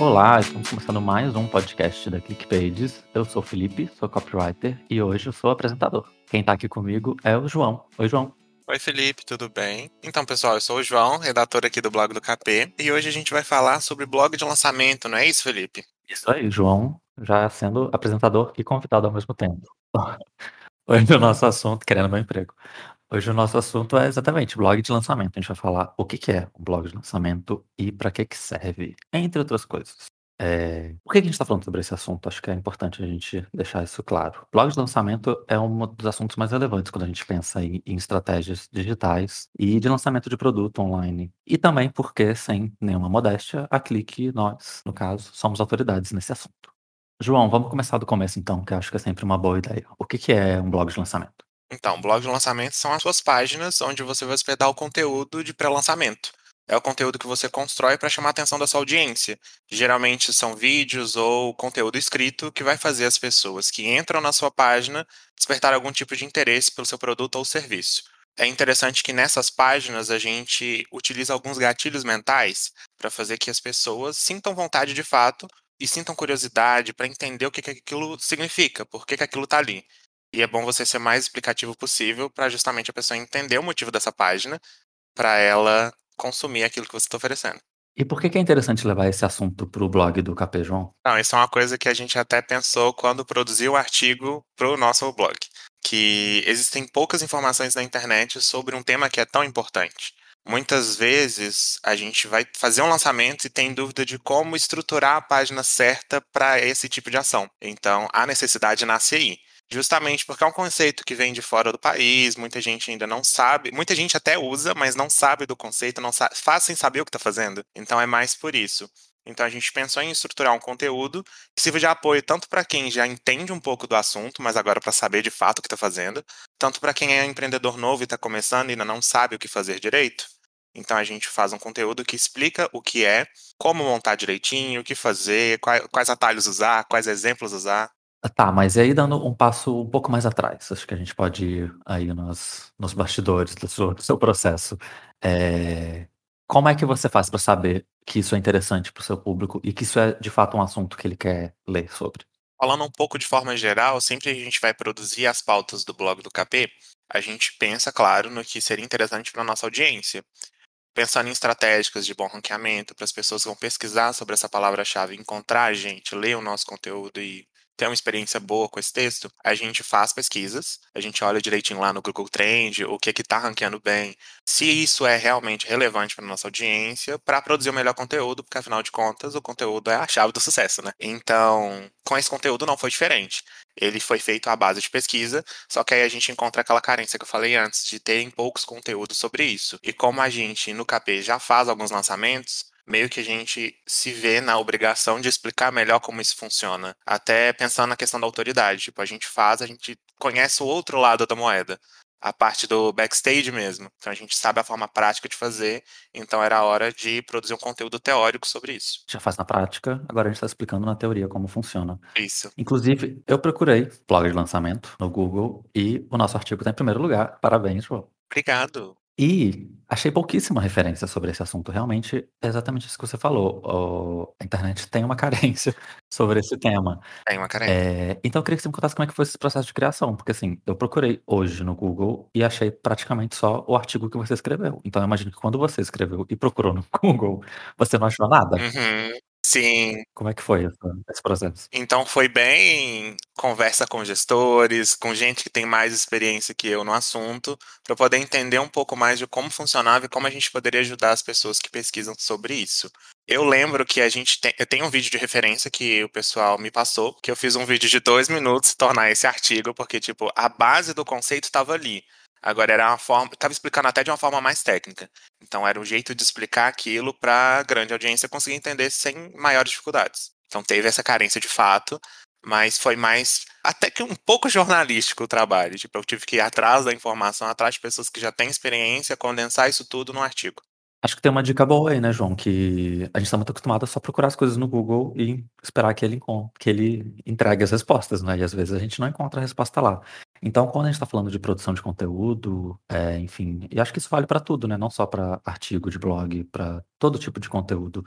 Olá, estamos começando mais um podcast da ClickPages. Eu sou o Felipe, sou copywriter e hoje eu sou apresentador. Quem está aqui comigo é o João. Oi, João. Oi, Felipe, tudo bem? Então, pessoal, eu sou o João, redator aqui do blog do KP, e hoje a gente vai falar sobre blog de lançamento, não é isso, Felipe? Isso aí, João, já sendo apresentador e convidado ao mesmo tempo. Hoje o nosso assunto, querendo meu emprego. Hoje o nosso assunto é exatamente blog de lançamento. A gente vai falar o que que é um blog de lançamento e para que que serve, entre outras coisas. É... Por que a gente está falando sobre esse assunto? Acho que é importante a gente deixar isso claro. Blog de lançamento é um dos assuntos mais relevantes quando a gente pensa em, em estratégias digitais e de lançamento de produto online. E também porque, sem nenhuma modéstia, a Clique, nós, no caso, somos autoridades nesse assunto. João, vamos começar do começo então, que acho que é sempre uma boa ideia. O que que é um blog de lançamento? Então, blog de lançamento são as suas páginas onde você vai hospedar o conteúdo de pré-lançamento. É o conteúdo que você constrói para chamar a atenção da sua audiência. Geralmente são vídeos ou conteúdo escrito que vai fazer as pessoas que entram na sua página despertar algum tipo de interesse pelo seu produto ou serviço. É interessante que nessas páginas a gente utiliza alguns gatilhos mentais para fazer que as pessoas sintam vontade de fato e sintam curiosidade para entender o que, que aquilo significa, por que, que aquilo está ali. E é bom você ser mais explicativo possível para justamente a pessoa entender o motivo dessa página, para ela consumir aquilo que você está oferecendo. E por que que é interessante levar esse assunto para o blog do João? Não, isso é uma coisa que a gente até pensou quando produziu o artigo para o nosso blog. Que existem poucas informações na internet sobre um tema que é tão importante. Muitas vezes a gente vai fazer um lançamento e tem dúvida de como estruturar a página certa para esse tipo de ação. Então, a necessidade nasce aí. Justamente porque é um conceito que vem de fora do país, muita gente ainda não sabe, muita gente até usa, mas não sabe do conceito, não faz sem saber o que está fazendo. Então é mais por isso. Então a gente pensou em estruturar um conteúdo que sirva de apoio tanto para quem já entende um pouco do assunto, mas agora para saber de fato o que está fazendo, tanto para quem é empreendedor novo e está começando e ainda não sabe o que fazer direito. Então a gente faz um conteúdo que explica o que é, como montar direitinho, o que fazer, quais atalhos usar, quais exemplos usar. Ah, Tá, mas aí dando um passo um pouco mais atrás, acho que a gente pode ir aí nos, nos bastidores do seu, do seu processo. É, como é que você faz para saber que isso é interessante para o seu público e que isso é de fato um assunto que ele quer ler sobre? Falando um pouco de forma geral, sempre que a gente vai produzir as pautas do blog do KP, a gente pensa, claro, no que seria interessante para a nossa audiência. Pensando em estratégicas de bom ranqueamento, para as pessoas que vão pesquisar sobre essa palavra-chave, encontrar a gente, ler o nosso conteúdo e ter uma experiência boa com esse texto, a gente faz pesquisas, a gente olha direitinho lá no Google Trend, o que que tá ranqueando bem, se isso é realmente relevante para nossa audiência, para produzir o melhor conteúdo, porque afinal de contas, o conteúdo é a chave do sucesso, né? Então, com esse conteúdo não foi diferente. Ele foi feito à base de pesquisa, só que aí a gente encontra aquela carência que eu falei antes, de terem poucos conteúdos sobre isso. E como a gente no KP já faz alguns lançamentos, meio que a gente se vê na obrigação de explicar melhor como isso funciona. Até pensando na questão da autoridade. Tipo, a gente faz, a gente conhece o outro lado da moeda. A parte do backstage mesmo. Então a gente sabe a forma prática de fazer. Então era a hora de produzir um conteúdo teórico sobre isso. Já faz na prática, agora a gente está explicando na teoria como funciona. Isso. Inclusive, eu procurei blog de lançamento no Google e o nosso artigo está em primeiro lugar. Parabéns, João. Obrigado. E achei pouquíssima referência sobre esse assunto. Realmente é exatamente isso que você falou. O- a internet tem uma carência sobre esse tema. Tem uma carência. É, então eu queria que você me contasse como é que foi esse processo de criação, porque assim, eu procurei hoje no Google e achei praticamente só o artigo que você escreveu. Então eu imagino que quando você escreveu e procurou no Google, você não achou nada. Uhum. Sim. Como é que foi esse processo? Então foi bem conversa com gestores, com gente que tem mais experiência que eu no assunto, para poder entender um pouco mais de como funcionava e como a gente poderia ajudar as pessoas que pesquisam sobre isso. Eu lembro que a gente tem, eu tenho um vídeo de referência que o pessoal me passou, que eu fiz um vídeo de dois minutos tornar esse artigo, porque tipo a base do conceito estava ali. Agora era uma forma, estava explicando até de uma forma mais técnica. Então era um jeito de explicar aquilo para a grande audiência conseguir entender sem maiores dificuldades. Então teve essa carência de fato, mas foi mais até que um pouco jornalístico o trabalho. Tipo, eu tive que ir atrás da informação, atrás de pessoas que já têm experiência, condensar isso tudo num artigo. Acho que tem uma dica boa aí, né, João? Que a gente está muito acostumado a só procurar as coisas no Google e esperar que ele, que ele entregue as respostas, né? E às vezes a gente não encontra a resposta lá. Então, quando a gente tá falando de produção de conteúdo, eh, enfim, e acho que isso vale pra tudo, né, não só pra artigo de blog, pra todo tipo de conteúdo.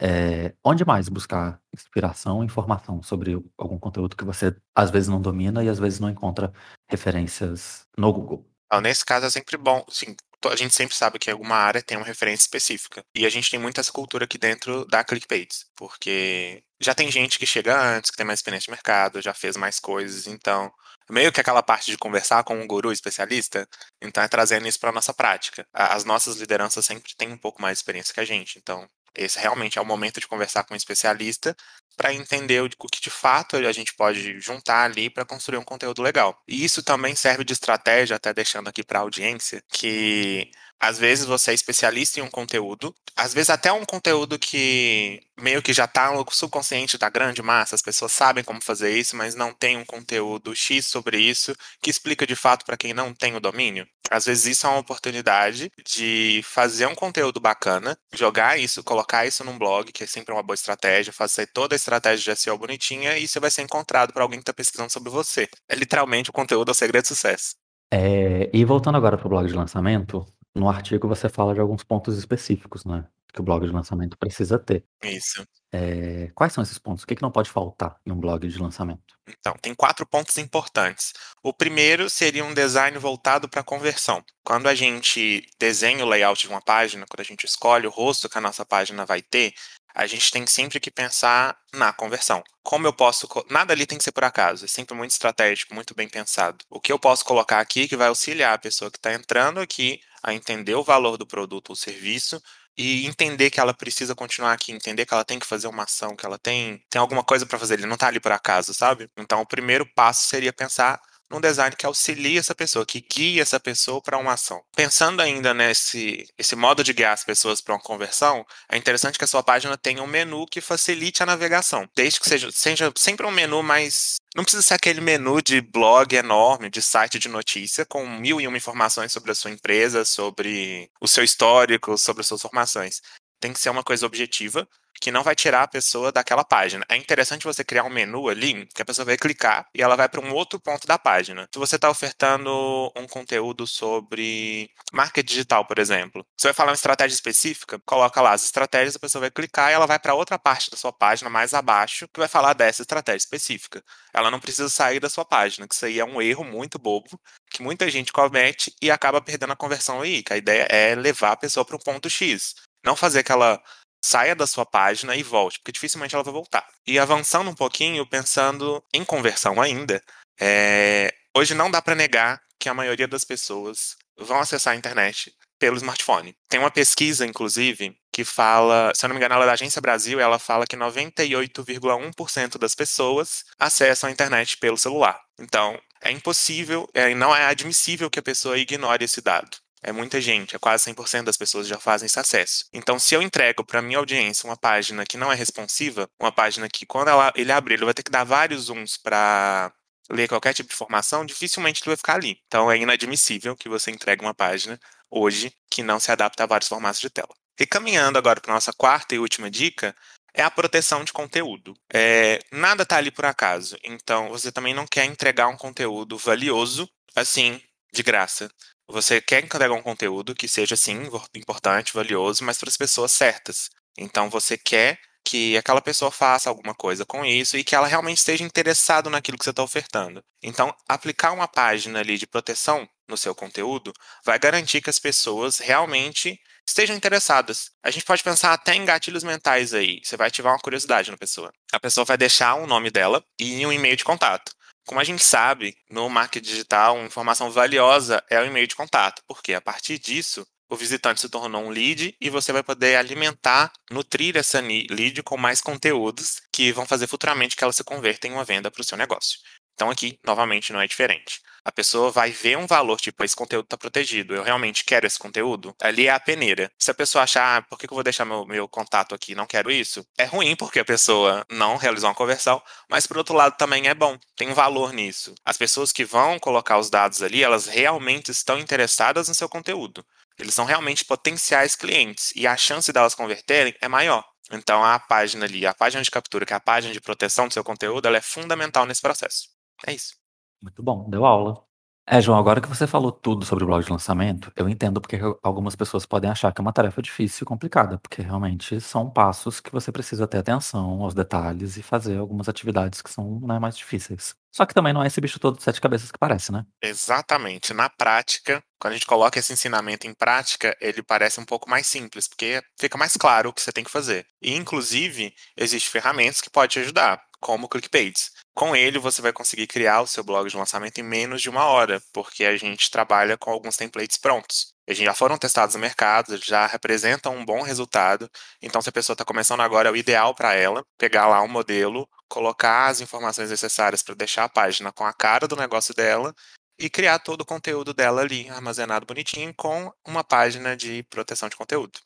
Eh, onde mais buscar inspiração e informação sobre algum conteúdo que você às vezes não domina e às vezes não encontra referências no Google? Nesse caso é sempre bom, sim, a gente sempre sabe que alguma área tem uma referência específica. E a gente tem muito essa cultura aqui dentro da ClickBaits, porque já tem gente que chega antes, que tem mais experiência de mercado, já fez mais coisas, então meio que aquela parte de conversar com um guru especialista, então é trazendo isso pra nossa prática. A as nossas lideranças sempre têm um pouco mais de experiência que a gente, então esse realmente é o momento de conversar com um especialista pra entender o que de fato a gente pode juntar ali pra construir um conteúdo legal. E isso também serve de estratégia, até deixando aqui pra audiência, que às vezes você é especialista em um conteúdo, às vezes até um conteúdo que meio que já tá no subconsciente da grande massa, as pessoas sabem como fazer isso, mas não tem um conteúdo "X" sobre isso, que explica de fato pra quem não tem o domínio. Às vezes isso é uma oportunidade de fazer um conteúdo bacana, jogar isso, colocar isso num blog, que é sempre uma boa estratégia, fazer toda a estratégia de SEO bonitinha e você vai ser encontrado por alguém que tá pesquisando sobre você. É literalmente o conteúdo é o segredo do sucesso. Eh, e voltando agora para o blog de lançamento, no artigo você fala de alguns pontos específicos, né, que o blog de lançamento precisa ter. Isso. Eh, quais são esses pontos? O que que não pode faltar em um blog de lançamento? Então, tem 4 pontos importantes. O primeiro seria um design voltado pra conversão. Quando a gente desenha o layout de uma página, quando a gente escolhe o rosto que a nossa página vai ter, a gente tem sempre que pensar na conversão. Como eu posso nada ali tem que ser por acaso, é sempre muito estratégico, muito bem pensado. O que eu posso colocar aqui que vai auxiliar a pessoa que tá entrando aqui a entender o valor do produto ou serviço e entender que ela precisa continuar aqui, entender que ela tem que fazer uma ação, que ela tem tem alguma coisa pra fazer, ele não tá ali por acaso, sabe. Então o primeiro passo seria pensar num design que auxilie essa pessoa, que guie essa pessoa pra uma ação. Pensando ainda nesse esse modo de guiar as pessoas pra uma conversão, é interessante que a sua página tenha um menu que facilite a navegação, desde que seja seja sempre um menu mais não precisa ser aquele menu de blog enorme, de site de notícia, com 1001 informações sobre a sua empresa, sobre o seu histórico, sobre as suas formações. Tem que ser uma coisa objetiva, que não vai tirar a pessoa daquela página. É interessante você criar um menu ali, que a pessoa vai clicar e ela vai pra um outro ponto da página. Se você tá ofertando um conteúdo sobre marketing digital, por exemplo, você vai falar uma estratégia específica, coloca lá as estratégias, a pessoa vai clicar e ela vai pra outra parte da sua página mais abaixo, que vai falar dessa estratégia específica. Ela não precisa sair da sua página, que isso aí é um erro muito bobo, que muita gente comete e acaba perdendo a conversão aí, que a ideia é levar a pessoa para um ponto X. Não fazer que ela saia da sua página e volte, porque dificilmente ela vai voltar. E avançando um pouquinho, pensando em conversão ainda, eh, hoje não dá pra negar que a maioria das pessoas vão acessar a internet pelo smartphone. Tem uma pesquisa, inclusive, que fala, se eu não me engano, ela é da Agência Brasil, ela fala que 98,1% das pessoas acessam a internet pelo celular. Então, é impossível, eh, não é admissível que a pessoa ignore esse dado. É muita gente, é quase 100% das pessoas já fazem esse acesso. Então, se eu entrego pra minha audiência uma página que não é responsiva, uma página que quando ela ele abrir, ele vai ter que dar vários zooms pra ler qualquer tipo de informação, dificilmente ele vai ficar ali. Então é inadmissível que você entregue uma página, hoje, que não se adapta a vários formatos de tela. E caminhando agora pra nossa quarta e última dica, é a proteção de conteúdo. Eh, nada tá ali por acaso, então você também não quer entregar um conteúdo valioso, assim, de graça. Você quer entregar um conteúdo que seja, sim, importante, valioso, mas para as pessoas certas. Então você quer que aquela pessoa faça alguma coisa com isso e que ela realmente esteja interessado naquilo que você tá ofertando. Então, aplicar uma página ali de proteção no seu conteúdo vai garantir que as pessoas realmente estejam interessadas. A gente pode pensar até em gatilhos mentais aí, você vai ativar uma curiosidade na pessoa. A pessoa vai deixar o nome dela e um e-mail de contato. Como a gente sabe, no marketing digital, uma informação valiosa é o e-mail de contato, porque a partir disso, o visitante se tornou um lead e você vai poder alimentar, nutrir essa lead com mais conteúdos que vão fazer futuramente que ela se converta em uma venda para o seu negócio. Então aqui, novamente, não é diferente. A pessoa vai ver um valor, tipo, esse conteúdo está protegido, eu realmente quero esse conteúdo. Ali é a peneira. Se a pessoa achar, ah, por que eu vou deixar meu, meu contato aqui, não quero isso, é ruim porque a pessoa não realizou uma conversão, mas por outro lado também é bom, tem um valor nisso. As pessoas que vão colocar os dados ali, elas realmente estão interessadas no seu conteúdo. Eles são realmente potenciais clientes e a chance delas converterem é maior. Então a página ali, a página de captura, que é a página de proteção do seu conteúdo, ela é fundamental nesse processo. É isso. Muito bom, deu aula. É, João, agora que você falou tudo sobre o blog de lançamento, eu entendo porque algumas pessoas podem achar que é uma tarefa difícil e complicada, porque realmente são passos que você precisa ter atenção aos detalhes e fazer algumas atividades que são né, mais difíceis. Só que também não é esse bicho todo de sete cabeças que parece, né? Exatamente. Na prática, quando a gente coloca esse ensinamento em prática, ele parece um pouco mais simples, porque fica mais claro o que você tem que fazer. E, inclusive, existem ferramentas que podem te ajudar, como o ClickPages. Com ele, você vai conseguir criar o seu blog de lançamento em menos de uma hora, porque a gente trabalha com alguns templates prontos. Eles já foram testados no mercado, já representam um bom resultado. Então, se a pessoa está começando agora, é o ideal para ela pegar lá um modelo, colocar as informações necessárias para deixar a página com a cara do negócio dela e criar todo o conteúdo dela ali, armazenado bonitinho, com uma página de proteção de conteúdo.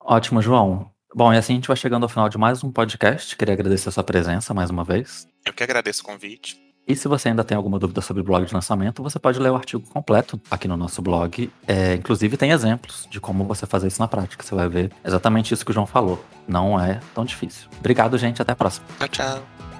Ótimo, João. Bom, e assim a gente vai chegando ao final de mais um podcast. Queria agradecer a sua presença mais uma vez. Eu que agradeço o convite. E se você ainda tem alguma dúvida sobre o blog de lançamento, você pode ler o artigo completo aqui no nosso blog. É, inclusive tem exemplos de como você fazer isso na prática. Você vai ver exatamente isso que o João falou. Não é tão difícil. Obrigado, gente. Até a próxima. Tchau, tchau.